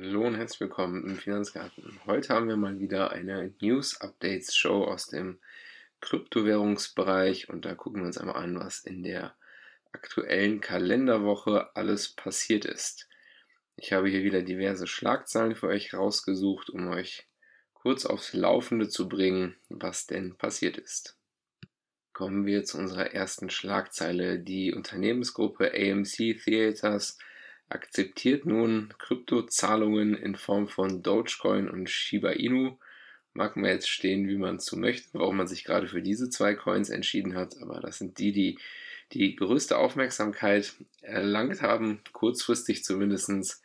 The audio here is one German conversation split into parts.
Hallo und herzlich willkommen im Finanzgarten. Heute haben wir mal wieder eine News-Updates-Show aus dem Kryptowährungsbereich und da gucken wir uns einmal an, was in der aktuellen Kalenderwoche alles passiert ist. Ich habe hier wieder diverse Schlagzeilen für euch rausgesucht, um euch kurz aufs Laufende zu bringen, was denn passiert ist. Kommen wir zu unserer ersten Schlagzeile. Die Unternehmensgruppe AMC Theaters akzeptiert nun Kryptozahlungen in Form von Dogecoin und Shiba Inu. Mag man jetzt stehen, wie man so möchte, warum man sich gerade für diese zwei Coins entschieden hat, aber das sind die, die die größte Aufmerksamkeit erlangt haben, kurzfristig zumindestens.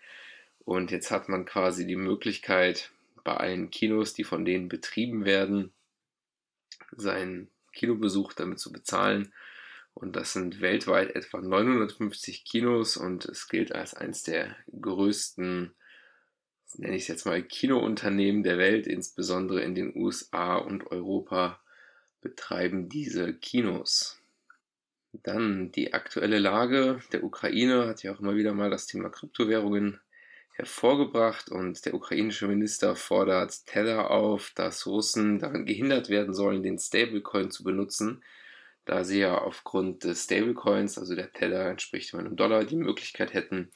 Und jetzt hat man quasi die Möglichkeit, bei allen Kinos, die von denen betrieben werden, seinen Kinobesuch damit zu bezahlen und das sind weltweit etwa 950 Kinos und es gilt als eines der größten, nenne ich es jetzt mal, Kinounternehmen der Welt, insbesondere in den USA und Europa betreiben diese Kinos. Dann die aktuelle Lage der Ukraine hat ja auch immer wieder mal das Thema Kryptowährungen hervorgebracht und der ukrainische Minister fordert Tether auf, dass Russen daran gehindert werden sollen, den Stablecoin zu benutzen, da sie ja aufgrund des Stablecoins, also der Tether entspricht einem Dollar, die Möglichkeit hätten,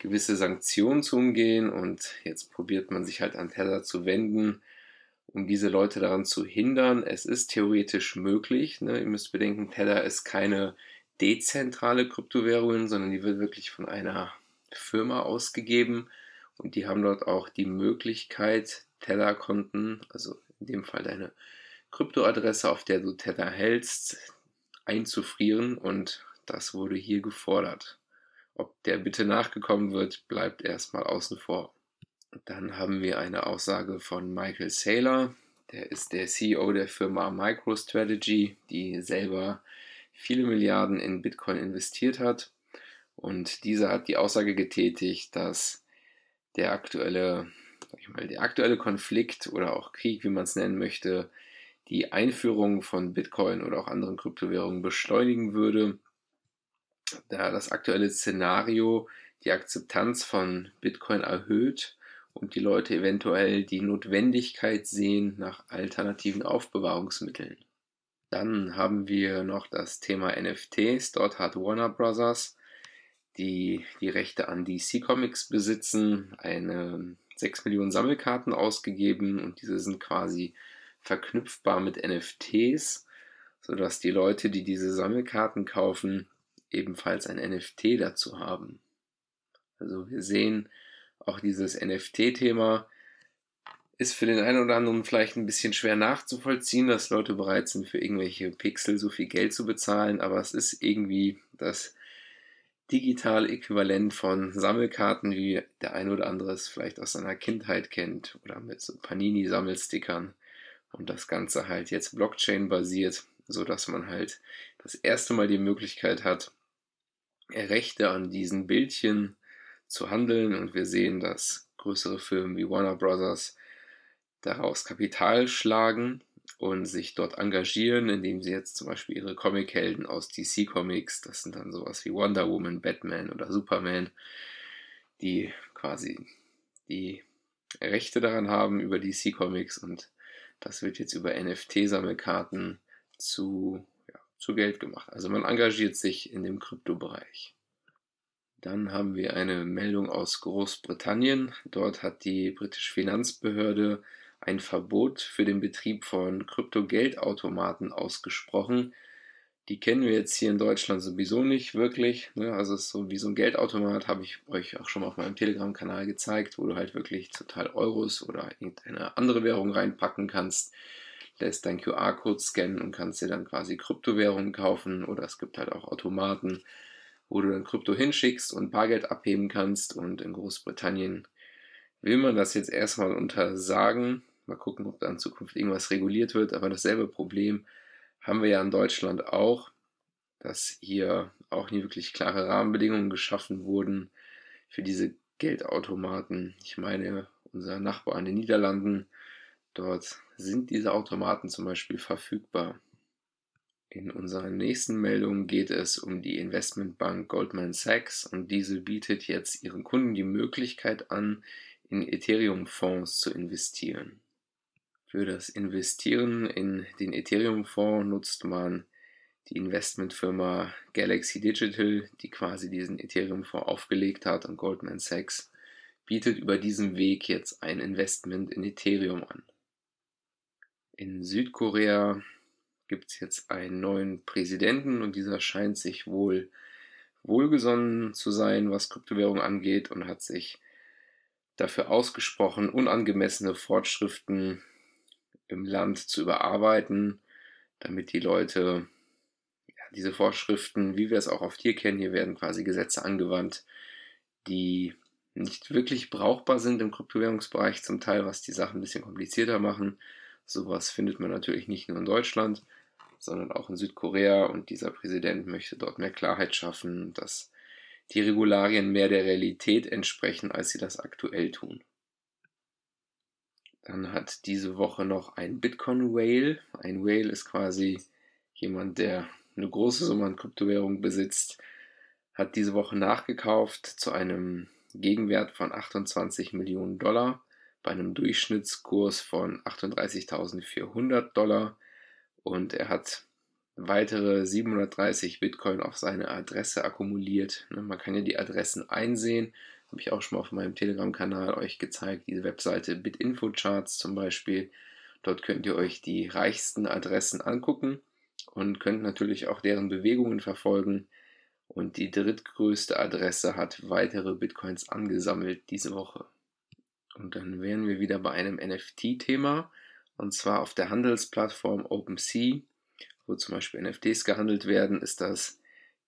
gewisse Sanktionen zu umgehen und jetzt probiert man sich halt an Tether zu wenden, um diese Leute daran zu hindern. Es ist theoretisch möglich. Ne? Ihr müsst bedenken, Tether ist keine dezentrale Kryptowährung, sondern die wird wirklich von einer Firma ausgegeben und die haben dort auch die Möglichkeit, Tether-Konten, also in dem Fall deine Kryptoadresse, auf der du Tether hältst, einzufrieren und das wurde hier gefordert. Ob der Bitte nachgekommen wird, bleibt erstmal außen vor. Dann haben wir eine Aussage von Michael Saylor, der ist der CEO der Firma MicroStrategy, die selber viele Milliarden in Bitcoin investiert hat. Und dieser hat die Aussage getätigt, dass der aktuelle, sag ich mal, der aktuelle Konflikt oder auch Krieg, wie man es nennen möchte, die Einführung von Bitcoin oder auch anderen Kryptowährungen beschleunigen würde, da das aktuelle Szenario die Akzeptanz von Bitcoin erhöht und die Leute eventuell die Notwendigkeit sehen nach alternativen Aufbewahrungsmitteln. Dann haben wir noch das Thema NFTs. Dort hat Warner Bros., die die Rechte an DC Comics besitzen, eine 6 Millionen Sammelkarten ausgegeben und diese sind quasi verknüpfbar mit NFTs, sodass die Leute, die diese Sammelkarten kaufen, ebenfalls ein NFT dazu haben. Also wir sehen auch dieses NFT-Thema ist für den einen oder anderen vielleicht ein bisschen schwer nachzuvollziehen, dass Leute bereit sind, für irgendwelche Pixel so viel Geld zu bezahlen, aber es ist irgendwie das digitale Äquivalent von Sammelkarten, wie der ein oder andere es vielleicht aus seiner Kindheit kennt oder mit so Panini-Sammelstickern und das Ganze halt jetzt Blockchain basiert, so dass man halt das erste Mal die Möglichkeit hat, Rechte an diesen Bildchen zu handeln und wir sehen, dass größere Firmen wie Warner Bros. daraus Kapital schlagen und sich dort engagieren, indem sie jetzt zum Beispiel ihre Comichelden aus DC Comics, das sind dann sowas wie Wonder Woman, Batman oder Superman, die quasi die Rechte daran haben über DC Comics und das wird jetzt über NFT-Sammelkarten zu, ja, zu Geld gemacht. Also man engagiert sich in dem Kryptobereich. Dann haben wir eine Meldung aus Großbritannien. Dort hat die britische Finanzbehörde ein Verbot für den Betrieb von Kryptogeldautomaten ausgesprochen. Die kennen wir jetzt hier in Deutschland sowieso nicht wirklich. Ne? Also es ist so wie so ein Geldautomat, habe ich euch auch schon mal auf meinem Telegram-Kanal gezeigt, wo du halt wirklich total Euros oder irgendeine andere Währung reinpacken kannst, lässt deinen QR-Code scannen und kannst dir dann quasi Kryptowährungen kaufen. Oder es gibt halt auch Automaten, wo du dann Krypto hinschickst und Bargeld abheben kannst. Und in Großbritannien will man das jetzt erstmal untersagen. Mal gucken, ob da in Zukunft irgendwas reguliert wird. Aber dasselbe Problem haben wir ja in Deutschland auch, dass hier auch nie wirklich klare Rahmenbedingungen geschaffen wurden für diese Geldautomaten. Ich meine, unser Nachbar in den Niederlanden, dort sind diese Automaten zum Beispiel verfügbar. In unserer nächsten Meldung geht es um die Investmentbank Goldman Sachs und diese bietet jetzt ihren Kunden die Möglichkeit an, in Ethereum-Fonds zu investieren. Für das Investieren in den Ethereum-Fonds nutzt man die Investmentfirma Galaxy Digital, die quasi diesen Ethereum-Fonds aufgelegt hat und Goldman Sachs bietet über diesen Weg jetzt ein Investment in Ethereum an. In Südkorea gibt es jetzt einen neuen Präsidenten und dieser scheint sich wohl wohlgesonnen zu sein, was Kryptowährung angeht und hat sich dafür ausgesprochen, unangemessene Fortschriften im Land zu überarbeiten, damit die Leute ja, diese Vorschriften, wie wir es auch oft hier kennen, hier werden quasi Gesetze angewandt, die nicht wirklich brauchbar sind im Kryptowährungsbereich, zum Teil, was die Sachen ein bisschen komplizierter machen. Sowas findet man natürlich nicht nur in Deutschland, sondern auch in Südkorea und dieser Präsident möchte dort mehr Klarheit schaffen, dass die Regularien mehr der Realität entsprechen, als sie das aktuell tun. Dann hat diese Woche noch ein Bitcoin Whale. Ein Whale ist quasi jemand, der eine große Summe an Kryptowährungen besitzt, hat diese Woche nachgekauft zu einem Gegenwert von 28 Millionen Dollar bei einem Durchschnittskurs von 38.400 Dollar und er hat weitere 730 Bitcoin auf seine Adresse akkumuliert. Ne, man kann ja die Adressen einsehen. Habe ich auch schon mal auf meinem Telegram-Kanal euch gezeigt. Diese Webseite BitInfoCharts zum Beispiel. Dort könnt ihr euch die reichsten Adressen angucken und könnt natürlich auch deren Bewegungen verfolgen. Und die drittgrößte Adresse hat weitere Bitcoins angesammelt diese Woche. Und dann wären wir wieder bei einem NFT-Thema. Und zwar auf der Handelsplattform OpenSea wo zum Beispiel NFTs gehandelt werden, ist das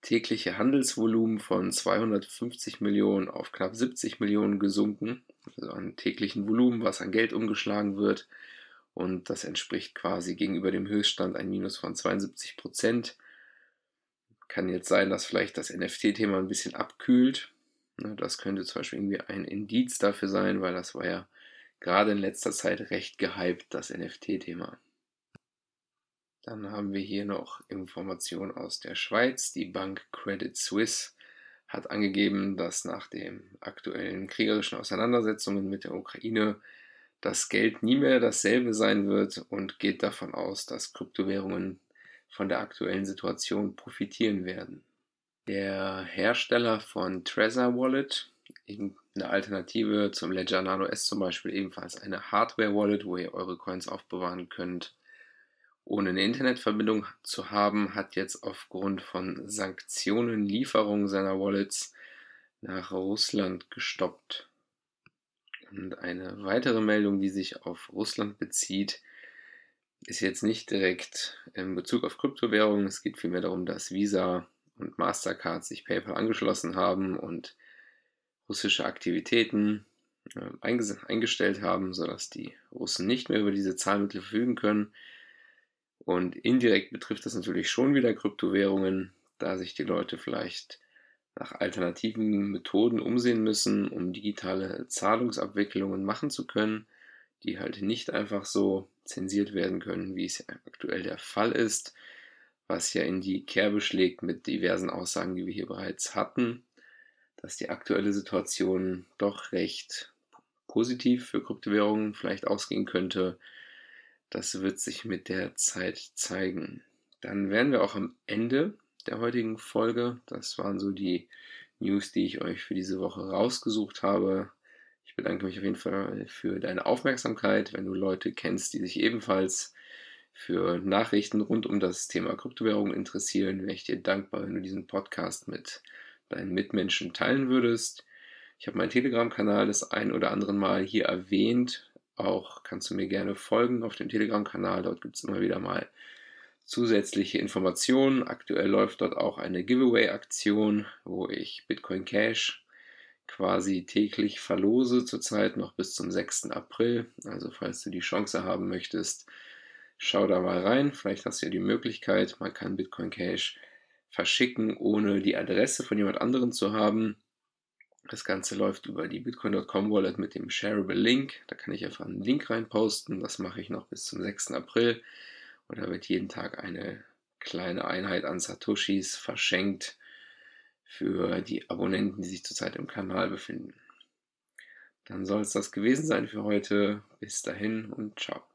tägliche Handelsvolumen von 250 Millionen auf knapp 70 Millionen gesunken. Also an täglichen Volumen, was an Geld umgeschlagen wird. Und das entspricht quasi gegenüber dem Höchststand ein Minus von 72 Prozent. Kann jetzt sein, dass vielleicht das NFT-Thema ein bisschen abkühlt. Das könnte zum Beispiel irgendwie ein Indiz dafür sein, weil das war ja gerade in letzter Zeit recht gehypt, das NFT-Thema. Dann haben wir hier noch Informationen aus der Schweiz. Die Bank Credit Suisse hat angegeben, dass nach den aktuellen kriegerischen Auseinandersetzungen mit der Ukraine das Geld nie mehr dasselbe sein wird und geht davon aus, dass Kryptowährungen von der aktuellen Situation profitieren werden. Der Hersteller von Trezor Wallet, eine Alternative zum Ledger Nano S zum Beispiel, ebenfalls eine Hardware Wallet, wo ihr eure Coins aufbewahren könnt, ohne eine Internetverbindung zu haben, hat jetzt aufgrund von Sanktionen Lieferungen seiner Wallets nach Russland gestoppt. Und eine weitere Meldung, die sich auf Russland bezieht, ist jetzt nicht direkt in Bezug auf Kryptowährungen. Es geht vielmehr darum, dass Visa und Mastercard sich PayPal angeschlossen haben und russische Aktivitäten äh, eingestellt haben, sodass die Russen nicht mehr über diese Zahlmittel verfügen können. Und indirekt betrifft das natürlich schon wieder Kryptowährungen, da sich die Leute vielleicht nach alternativen Methoden umsehen müssen, um digitale Zahlungsabwicklungen machen zu können, die halt nicht einfach so zensiert werden können, wie es aktuell der Fall ist, was ja in die Kerbe schlägt mit diversen Aussagen, die wir hier bereits hatten, dass die aktuelle Situation doch recht positiv für Kryptowährungen vielleicht ausgehen könnte, das wird sich mit der Zeit zeigen. Dann wären wir auch am Ende der heutigen Folge. Das waren so die News, die ich euch für diese Woche rausgesucht habe. Ich bedanke mich auf jeden Fall für deine Aufmerksamkeit. Wenn du Leute kennst, die sich ebenfalls für Nachrichten rund um das Thema Kryptowährung interessieren, wäre ich dir dankbar, wenn du diesen Podcast mit deinen Mitmenschen teilen würdest. Ich habe meinen Telegram-Kanal das ein oder andere Mal hier erwähnt. Auch kannst du mir gerne folgen auf dem Telegram-Kanal. Dort gibt es immer wieder mal zusätzliche Informationen. Aktuell läuft dort auch eine Giveaway-Aktion, wo ich Bitcoin Cash quasi täglich verlose, zurzeit noch bis zum 6. April. Also falls du die Chance haben möchtest, schau da mal rein. Vielleicht hast du ja die Möglichkeit, man kann Bitcoin Cash verschicken, ohne die Adresse von jemand anderem zu haben. Das Ganze läuft über die Bitcoin.com Wallet mit dem Shareable Link. Da kann ich einfach einen Link reinposten. Das mache ich noch bis zum 6. April. Und da wird jeden Tag eine kleine Einheit an Satoshis verschenkt für die Abonnenten, die sich zurzeit im Kanal befinden. Dann soll es das gewesen sein für heute. Bis dahin und ciao.